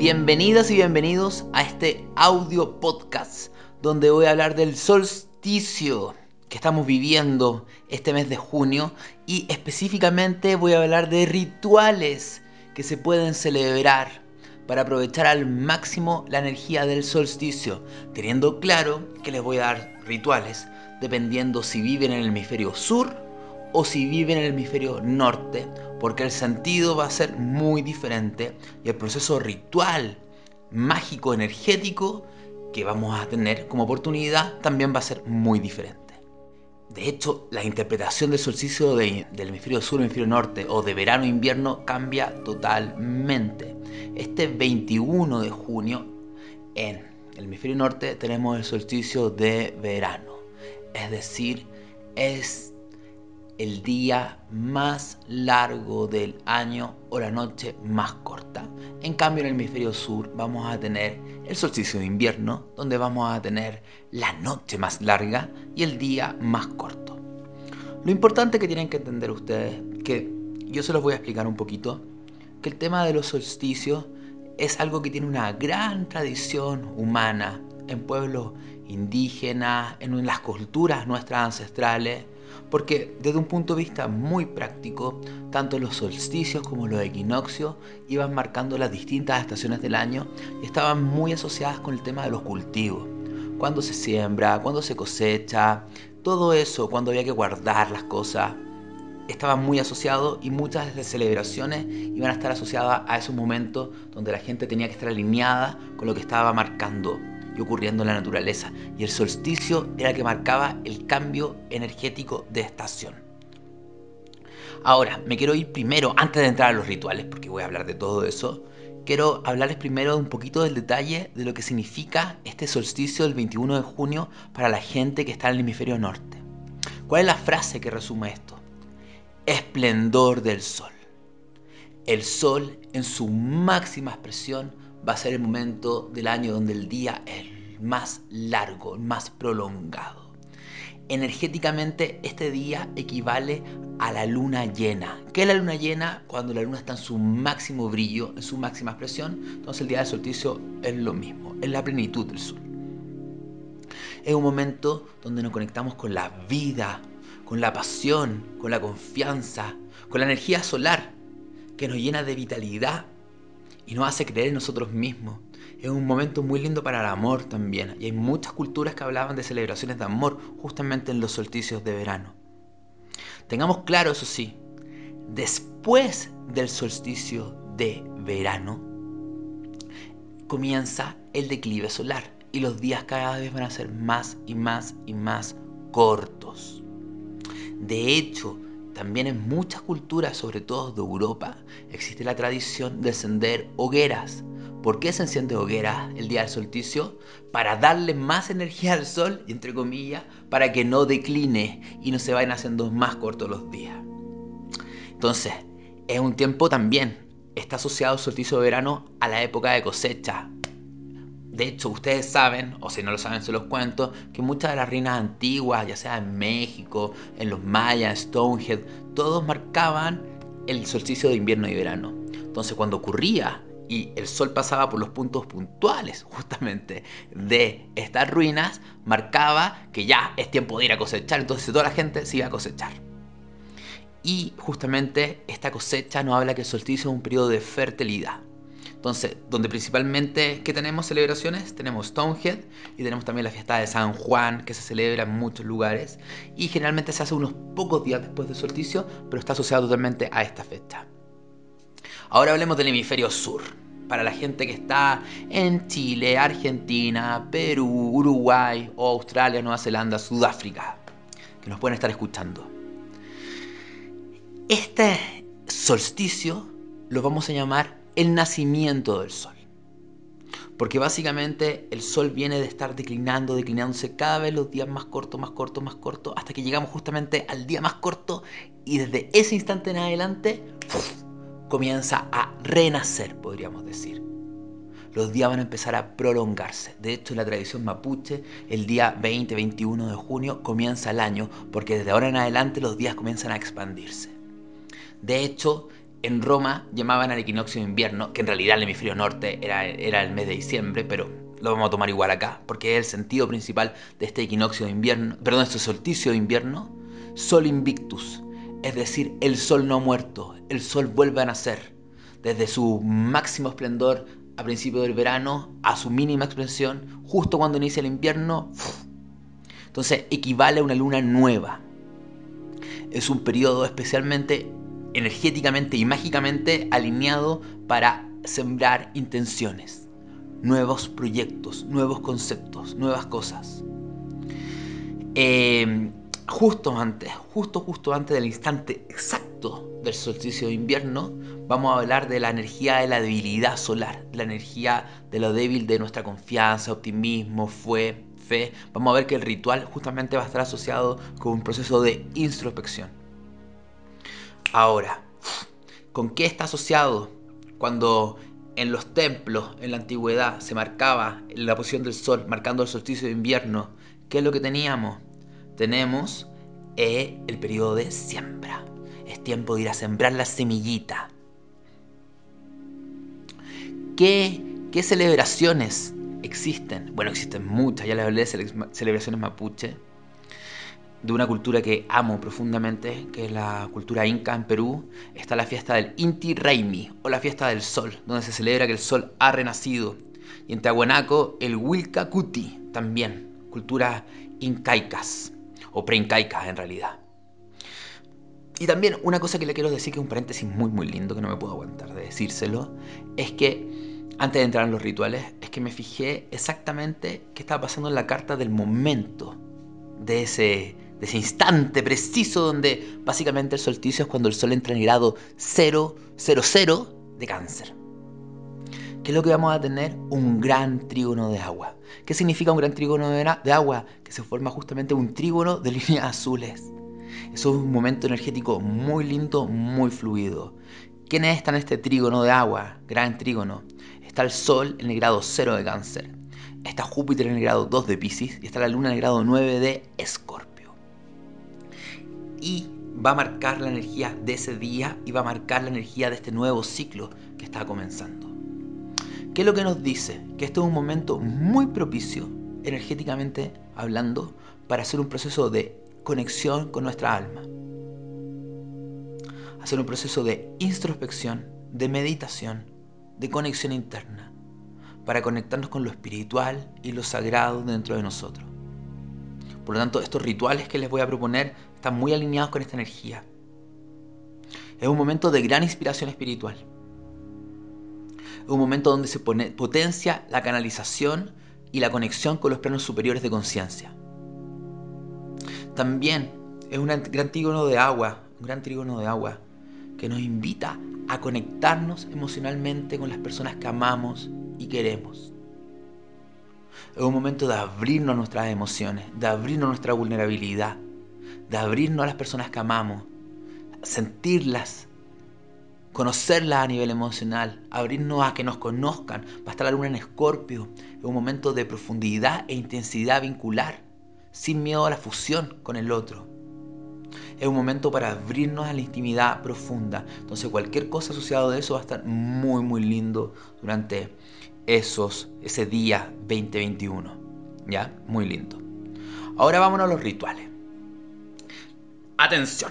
Bienvenidas y bienvenidos a este audio podcast donde voy a hablar del solsticio que estamos viviendo este mes de junio y específicamente voy a hablar de rituales que se pueden celebrar para aprovechar al máximo la energía del solsticio, teniendo claro que les voy a dar rituales dependiendo si viven en el hemisferio sur o si viven en el hemisferio norte, porque el sentido va a ser muy diferente y el proceso ritual, mágico, energético que vamos a tener como oportunidad también va a ser muy diferente. De hecho, la interpretación del solsticio del hemisferio sur, hemisferio norte o de verano invierno cambia totalmente. Este 21 de junio en el hemisferio norte tenemos el solsticio de verano. Es decir, es el día más largo del año o la noche más corta. En cambio, en el hemisferio sur vamos a tener el solsticio de invierno, donde vamos a tener la noche más larga y el día más corto. Lo importante que tienen que entender ustedes, que yo se los voy a explicar un poquito, que el tema de los solsticios es algo que tiene una gran tradición humana en pueblos indígenas, en las culturas nuestras ancestrales, porque desde un punto de vista muy práctico, tanto los solsticios como los equinoccios iban marcando las distintas estaciones del año y estaban muy asociadas con el tema de los cultivos. Cuando se siembra, cuando se cosecha, todo eso, cuando había que guardar las cosas, estaba muy asociado y muchas de las celebraciones iban a estar asociadas a esos momentos donde la gente tenía que estar alineada con lo que estaba marcando ocurriendo en la naturaleza. Y el solsticio era el que marcaba el cambio energético de estación. Ahora, me quiero ir primero, antes de entrar a los rituales, porque voy a hablar de todo eso, quiero hablarles primero un poquito del detalle de lo que significa este solsticio del 21 de junio para la gente que está en el hemisferio norte. ¿Cuál es la frase que resume esto? Esplendor del sol. El sol en su máxima expresión va a ser el momento del año donde el día es más largo, más prolongado. Energéticamente este día equivale a la luna llena. ¿Qué es la luna llena? Cuando la luna está en su máximo brillo, en su máxima expresión. Entonces el día del solsticio es lo mismo, es la plenitud del sol. Es un momento donde nos conectamos con la vida, con la pasión, con la confianza, con la energía solar que nos llena de vitalidad y nos hace creer en nosotros mismos. Es un momento muy lindo para el amor también. Y hay muchas culturas que hablaban de celebraciones de amor justamente en los solsticios de verano. Tengamos claro, eso sí, después del solsticio de verano comienza el declive solar y los días cada vez van a ser más y más y más cortos. De hecho, también en muchas culturas, sobre todo de Europa, existe la tradición de encender hogueras. ¿Por qué se enciende hogueras el día del solsticio? Para darle más energía al sol, entre comillas, para que no decline y no se vayan haciendo más cortos los días. Entonces, es un tiempo también, está asociado el solsticio de verano a la época de cosecha, de hecho, ustedes saben, o si no lo saben, se los cuento, que muchas de las reinas antiguas, ya sea en México, en los mayas, Stonehenge, todos marcaban el solsticio de invierno y verano. Entonces, cuando ocurría y el sol pasaba por los puntos puntuales justamente de estas ruinas, marcaba que ya es tiempo de ir a cosechar, entonces toda la gente se iba a cosechar. Y justamente esta cosecha nos habla que el solsticio es un periodo de fertilidad. Entonces, donde principalmente, ¿qué tenemos celebraciones? Tenemos Stonehead y tenemos también la fiesta de San Juan, que se celebra en muchos lugares. Y generalmente se hace unos pocos días después del solsticio, pero está asociado totalmente a esta fecha. Ahora hablemos del hemisferio sur. Para la gente que está en Chile, Argentina, Perú, Uruguay, Australia, Nueva Zelanda, Sudáfrica, que nos pueden estar escuchando. Este solsticio lo vamos a llamar el nacimiento del sol. Porque básicamente el sol viene de estar declinando, declinándose cada vez los días más cortos, más cortos, más cortos, hasta que llegamos justamente al día más corto y desde ese instante en adelante comienza a renacer, podríamos decir. Los días van a empezar a prolongarse. De hecho, en la tradición mapuche, el día 20-21 de junio comienza el año, porque desde ahora en adelante los días comienzan a expandirse. De hecho, en Roma llamaban al equinoccio de invierno, que en realidad el hemisferio norte era, era el mes de diciembre, pero lo vamos a tomar igual acá, porque es el sentido principal de este equinoccio de invierno, perdón, este solsticio de invierno, Sol Invictus, es decir, el sol no ha muerto, el sol vuelve a nacer, desde su máximo esplendor a principio del verano a su mínima expresión, justo cuando inicia el invierno. Entonces equivale a una luna nueva. Es un periodo especialmente energéticamente y mágicamente alineado para sembrar intenciones, nuevos proyectos, nuevos conceptos, nuevas cosas. Eh, justo antes, justo justo antes del instante exacto del solsticio de invierno, vamos a hablar de la energía de la debilidad solar, la energía de lo débil de nuestra confianza, optimismo, fe, fe. Vamos a ver que el ritual justamente va a estar asociado con un proceso de introspección. Ahora, ¿con qué está asociado cuando en los templos en la antigüedad se marcaba la posición del sol marcando el solsticio de invierno? ¿Qué es lo que teníamos? Tenemos eh, el periodo de siembra. Es tiempo de ir a sembrar la semillita. ¿Qué, qué celebraciones existen? Bueno, existen muchas, ya les hablé de celebraciones mapuche de una cultura que amo profundamente, que es la cultura inca en Perú, está la fiesta del Inti Raymi, o la fiesta del sol, donde se celebra que el sol ha renacido. Y en Tiahuanaco, el Wilca Cuti, también, culturas incaicas, o preincaicas en realidad. Y también una cosa que le quiero decir, que es un paréntesis muy muy lindo, que no me puedo aguantar de decírselo, es que antes de entrar en los rituales, es que me fijé exactamente qué estaba pasando en la carta del momento de ese de ese instante preciso donde básicamente el solsticio es cuando el sol entra en el grado 000 de cáncer. ¿Qué es lo que vamos a tener? Un gran trígono de agua. ¿Qué significa un gran trígono de agua? Que se forma justamente un trígono de líneas azules. Eso es un momento energético muy lindo, muy fluido. ¿Quiénes están en este trígono de agua? Gran trígono. Está el Sol en el grado 0 de cáncer. Está Júpiter en el grado 2 de Pisces. Y está la Luna en el grado 9 de Escorpio y va a marcar la energía de ese día y va a marcar la energía de este nuevo ciclo que está comenzando. ¿Qué es lo que nos dice? Que este es un momento muy propicio, energéticamente hablando, para hacer un proceso de conexión con nuestra alma. Hacer un proceso de introspección, de meditación, de conexión interna, para conectarnos con lo espiritual y lo sagrado dentro de nosotros. Por lo tanto, estos rituales que les voy a proponer están muy alineados con esta energía. Es un momento de gran inspiración espiritual. Es un momento donde se potencia la canalización y la conexión con los planos superiores de conciencia. También es un gran trígono de agua, un gran trígono de agua que nos invita a conectarnos emocionalmente con las personas que amamos y queremos. Es un momento de abrirnos nuestras emociones, de abrirnos nuestra vulnerabilidad, de abrirnos a las personas que amamos, sentirlas, conocerlas a nivel emocional, abrirnos a que nos conozcan. Va a estar la luna en escorpio, es un momento de profundidad e intensidad vincular, sin miedo a la fusión con el otro. Es un momento para abrirnos a la intimidad profunda. Entonces cualquier cosa asociada a eso va a estar muy muy lindo durante esos, ese día 2021. ¿Ya? Muy lindo. Ahora vámonos a los rituales. Atención,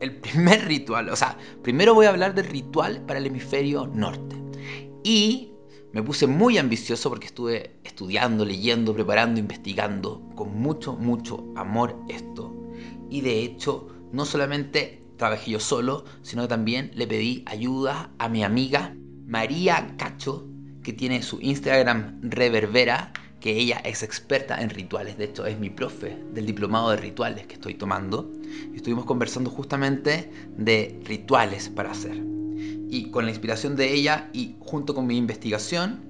el primer ritual, o sea, primero voy a hablar del ritual para el hemisferio norte. Y me puse muy ambicioso porque estuve estudiando, leyendo, preparando, investigando con mucho, mucho amor esto. Y de hecho, no solamente trabajé yo solo, sino que también le pedí ayuda a mi amiga María Cacho, que tiene su Instagram Reverbera, que ella es experta en rituales. De hecho, es mi profe del diplomado de rituales que estoy tomando estuvimos conversando justamente de rituales para hacer. Y con la inspiración de ella y junto con mi investigación,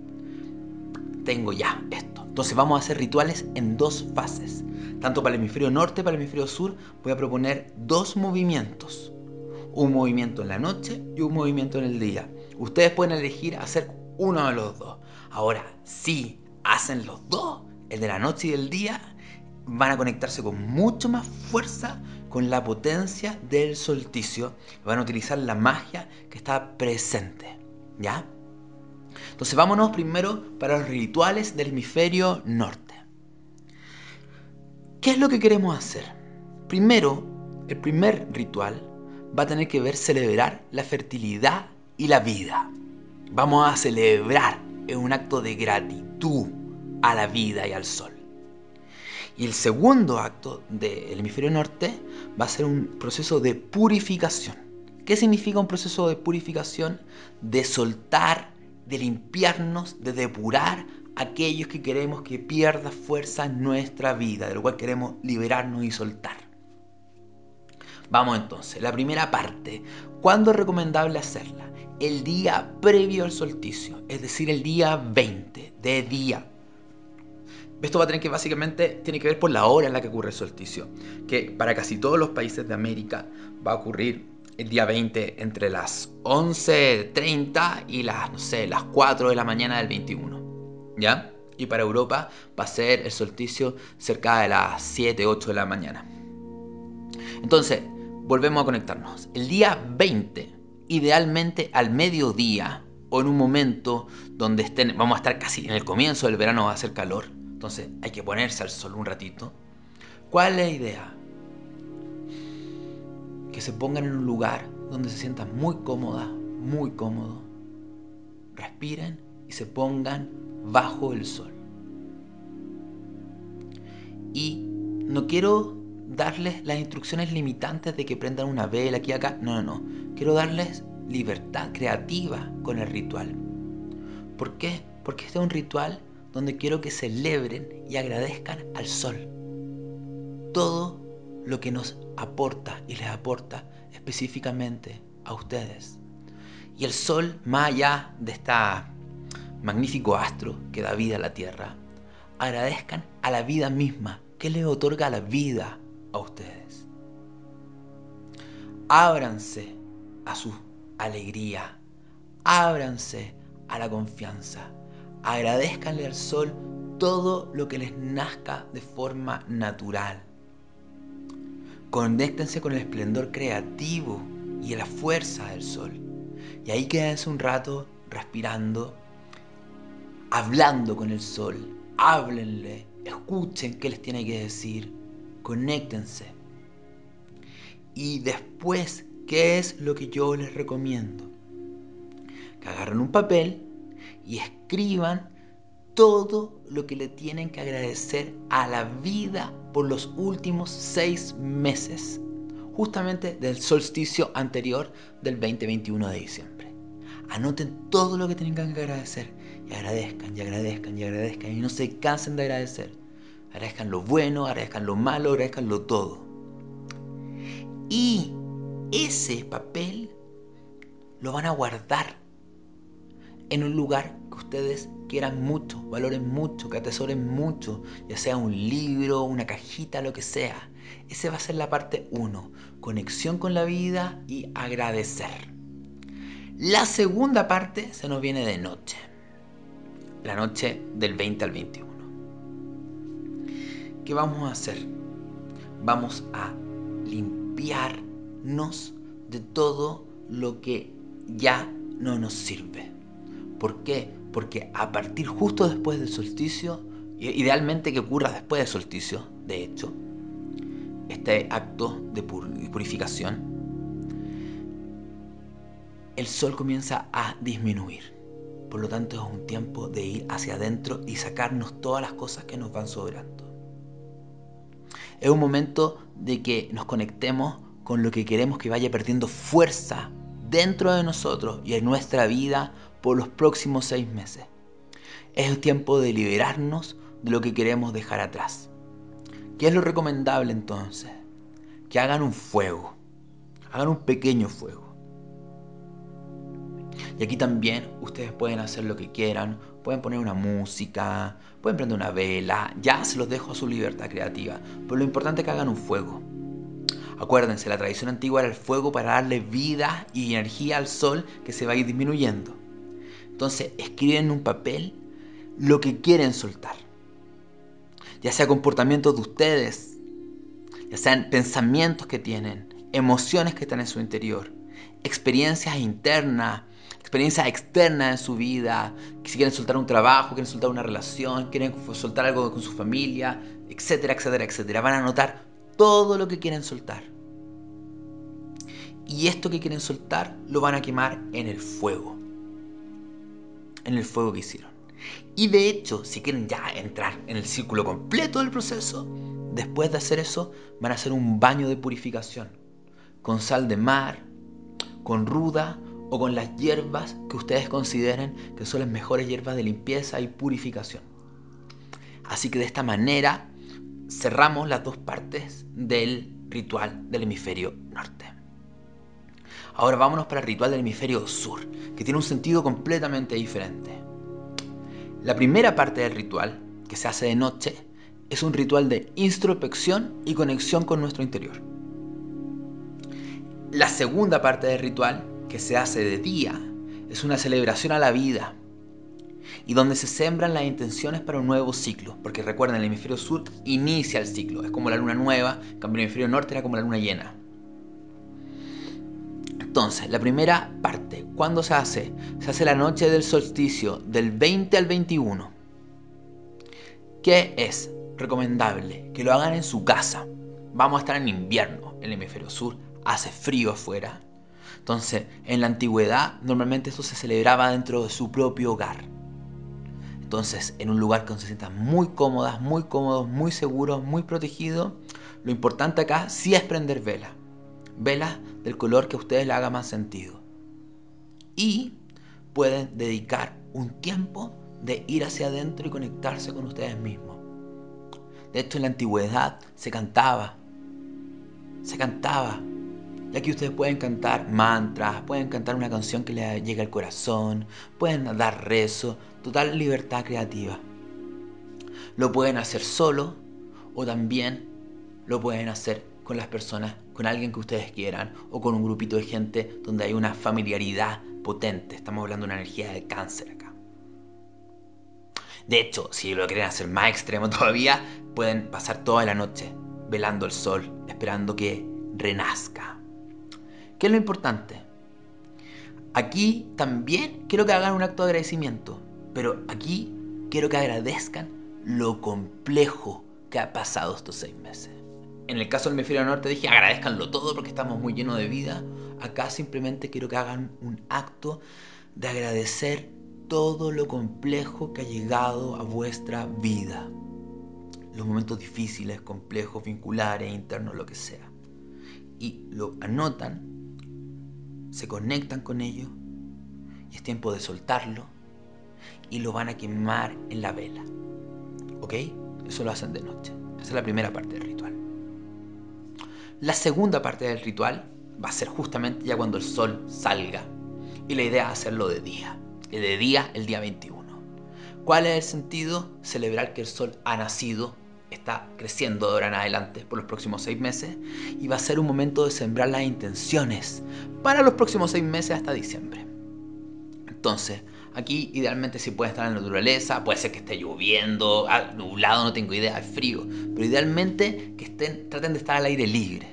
tengo ya esto. Entonces vamos a hacer rituales en dos fases. Tanto para el hemisferio norte, para el hemisferio sur, voy a proponer dos movimientos. Un movimiento en la noche y un movimiento en el día. Ustedes pueden elegir hacer uno de los dos. Ahora, si hacen los dos, el de la noche y el día, van a conectarse con mucho más fuerza con la potencia del solsticio. Van a utilizar la magia que está presente. ¿Ya? Entonces vámonos primero para los rituales del hemisferio norte. ¿Qué es lo que queremos hacer? Primero, el primer ritual va a tener que ver celebrar la fertilidad y la vida. Vamos a celebrar en un acto de gratitud a la vida y al sol. Y el segundo acto del hemisferio norte va a ser un proceso de purificación. ¿Qué significa un proceso de purificación? De soltar, de limpiarnos, de depurar aquellos que queremos que pierda fuerza nuestra vida, de lo cual queremos liberarnos y soltar. Vamos entonces, la primera parte. ¿Cuándo es recomendable hacerla? El día previo al solsticio, es decir, el día 20 de día esto va a tener que básicamente tiene que ver por la hora en la que ocurre el solsticio, que para casi todos los países de América va a ocurrir el día 20 entre las 11.30 y las, no sé, las 4 de la mañana del 21. ¿Ya? Y para Europa va a ser el solsticio cerca de las 7, 8 de la mañana. Entonces, volvemos a conectarnos. El día 20, idealmente al mediodía o en un momento donde estén, vamos a estar casi en el comienzo del verano, va a hacer calor entonces hay que ponerse al sol un ratito. ¿Cuál es la idea? Que se pongan en un lugar donde se sientan muy cómoda, muy cómodo. Respiren y se pongan bajo el sol. Y no quiero darles las instrucciones limitantes de que prendan una vela aquí y acá. No, no, no. Quiero darles libertad creativa con el ritual. ¿Por qué? Porque este es un ritual donde quiero que celebren y agradezcan al sol. Todo lo que nos aporta y les aporta específicamente a ustedes. Y el sol, más allá de este magnífico astro que da vida a la tierra, agradezcan a la vida misma que les otorga la vida a ustedes. Ábranse a su alegría, ábranse a la confianza, agradezcanle al sol todo lo que les nazca de forma natural. Conéctense con el esplendor creativo y la fuerza del sol. Y ahí quédense un rato respirando, hablando con el sol. Háblenle, escuchen qué les tiene que decir, conéctense. Y después, ¿qué es lo que yo les recomiendo? Que agarren un papel y escriban todo lo que le tienen que agradecer a la vida por los últimos seis meses, justamente del solsticio anterior del 20-21 de diciembre. Anoten todo lo que tienen que agradecer y agradezcan y agradezcan y agradezcan y no se cansen de agradecer. Agradezcan lo bueno, agradezcan lo malo, agradezcan lo todo. Y ese papel lo van a guardar en un lugar que ustedes quieran mucho, valoren mucho, que atesoren mucho, ya sea un libro, una cajita, lo que sea. Esa va a ser la parte 1, conexión con la vida y agradecer. La segunda parte se nos viene de noche, la noche del 20 al 21. ¿Qué vamos a hacer? Vamos a limpiarnos de todo lo que ya no nos sirve ¿Por qué? Porque a partir justo después del solsticio, idealmente que ocurra después del solsticio, de hecho, este acto de purificación, el sol comienza a disminuir. Por lo tanto, es un tiempo de ir hacia adentro y sacarnos todas las cosas que nos van sobrando. Es un momento de que nos conectemos con lo que queremos que vaya perdiendo fuerza dentro de nosotros y en nuestra vida por los próximos seis meses. Es el tiempo de liberarnos de lo que queremos dejar atrás. ¿Qué es lo recomendable entonces? Que hagan un fuego, hagan un pequeño fuego. Y aquí también ustedes pueden hacer lo que quieran, pueden poner una música, pueden prender una vela, ya se los dejo a su libertad creativa, pero lo importante es que hagan un fuego. Acuérdense, la tradición antigua era el fuego para darle vida y energía al sol que se va a ir disminuyendo. Entonces escriben en un papel lo que quieren soltar. Ya sea comportamientos de ustedes, ya sean pensamientos que tienen, emociones que están en su interior, experiencias internas, experiencias externas en su vida, si quieren soltar un trabajo, quieren soltar una relación, quieren soltar algo con su familia, etcétera, etcétera, etcétera. Van a notar todo lo que quieren soltar. Y esto que quieren soltar lo van a quemar en el fuego. En el fuego que hicieron. Y de hecho, si quieren ya entrar en el círculo completo del proceso, después de hacer eso, van a hacer un baño de purificación. Con sal de mar, con ruda o con las hierbas que ustedes consideren que son las mejores hierbas de limpieza y purificación. Así que de esta manera cerramos las dos partes del ritual del hemisferio norte. Ahora vámonos para el ritual del hemisferio sur, que tiene un sentido completamente diferente. La primera parte del ritual, que se hace de noche, es un ritual de introspección y conexión con nuestro interior. La segunda parte del ritual, que se hace de día, es una celebración a la vida y donde se sembran las intenciones para un nuevo ciclo, porque recuerden, el hemisferio sur inicia el ciclo, es como la luna nueva, en cambio el hemisferio norte era como la luna llena. Entonces, la primera parte, ¿cuándo se hace? Se hace la noche del solsticio, del 20 al 21. ¿Qué es recomendable? Que lo hagan en su casa. Vamos a estar en invierno el hemisferio sur, hace frío afuera. Entonces, en la antigüedad, normalmente esto se celebraba dentro de su propio hogar. Entonces, en un lugar que se sientan muy cómodas, muy cómodos, muy seguros, muy protegidos, lo importante acá sí es prender vela. Velas del color que a ustedes le haga más sentido. Y pueden dedicar un tiempo de ir hacia adentro y conectarse con ustedes mismos. De hecho, en la antigüedad se cantaba. Se cantaba. Y aquí ustedes pueden cantar mantras, pueden cantar una canción que les llegue al corazón, pueden dar rezo, total libertad creativa. Lo pueden hacer solo o también lo pueden hacer con las personas, con alguien que ustedes quieran o con un grupito de gente donde hay una familiaridad potente. Estamos hablando de una energía de cáncer acá. De hecho, si lo quieren hacer más extremo todavía, pueden pasar toda la noche velando el sol, esperando que renazca. ¿Qué es lo importante? Aquí también quiero que hagan un acto de agradecimiento, pero aquí quiero que agradezcan lo complejo que ha pasado estos seis meses. En el caso del hemisferio norte dije agradezcanlo todo porque estamos muy llenos de vida. Acá simplemente quiero que hagan un acto de agradecer todo lo complejo que ha llegado a vuestra vida. Los momentos difíciles, complejos, vinculares, internos, lo que sea. Y lo anotan, se conectan con ello y es tiempo de soltarlo y lo van a quemar en la vela. ¿Ok? Eso lo hacen de noche. Esa es la primera parte del ritual. La segunda parte del ritual va a ser justamente ya cuando el sol salga. Y la idea es hacerlo de día. Y de día el día 21. ¿Cuál es el sentido? Celebrar que el sol ha nacido, está creciendo de ahora en adelante por los próximos seis meses. Y va a ser un momento de sembrar las intenciones para los próximos seis meses hasta diciembre. Entonces, Aquí idealmente si puede estar en la naturaleza, puede ser que esté lloviendo, ah, nublado, no tengo idea, es frío, pero idealmente que estén, traten de estar al aire libre.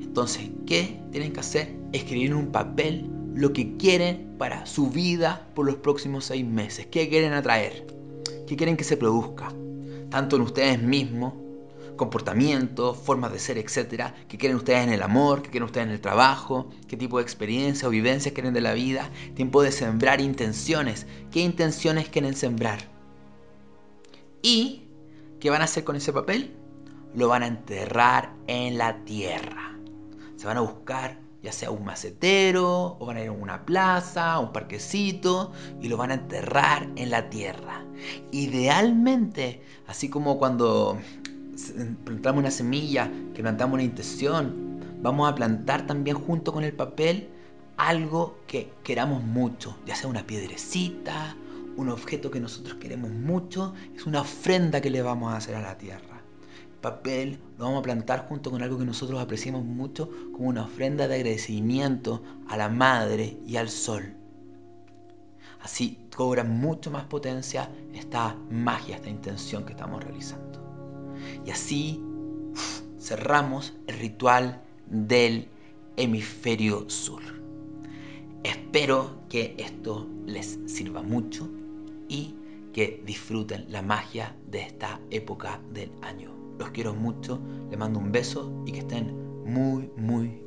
Entonces, ¿qué tienen que hacer? Escribir en un papel lo que quieren para su vida por los próximos seis meses. ¿Qué quieren atraer? ¿Qué quieren que se produzca? Tanto en ustedes mismos comportamientos, formas de ser, etcétera, que quieren ustedes en el amor, que quieren ustedes en el trabajo, qué tipo de experiencia o vivencias quieren de la vida, tiempo de sembrar intenciones, qué intenciones quieren sembrar. Y, ¿qué van a hacer con ese papel? Lo van a enterrar en la tierra. Se van a buscar ya sea un macetero, o van a ir a una plaza, un parquecito, y lo van a enterrar en la tierra. Idealmente, así como cuando plantamos una semilla, que plantamos una intención, vamos a plantar también junto con el papel algo que queramos mucho, ya sea una piedrecita, un objeto que nosotros queremos mucho, es una ofrenda que le vamos a hacer a la tierra. El papel lo vamos a plantar junto con algo que nosotros apreciamos mucho como una ofrenda de agradecimiento a la madre y al sol. Así cobra mucho más potencia esta magia, esta intención que estamos realizando. Y así cerramos el ritual del hemisferio sur. Espero que esto les sirva mucho y que disfruten la magia de esta época del año. Los quiero mucho, les mando un beso y que estén muy, muy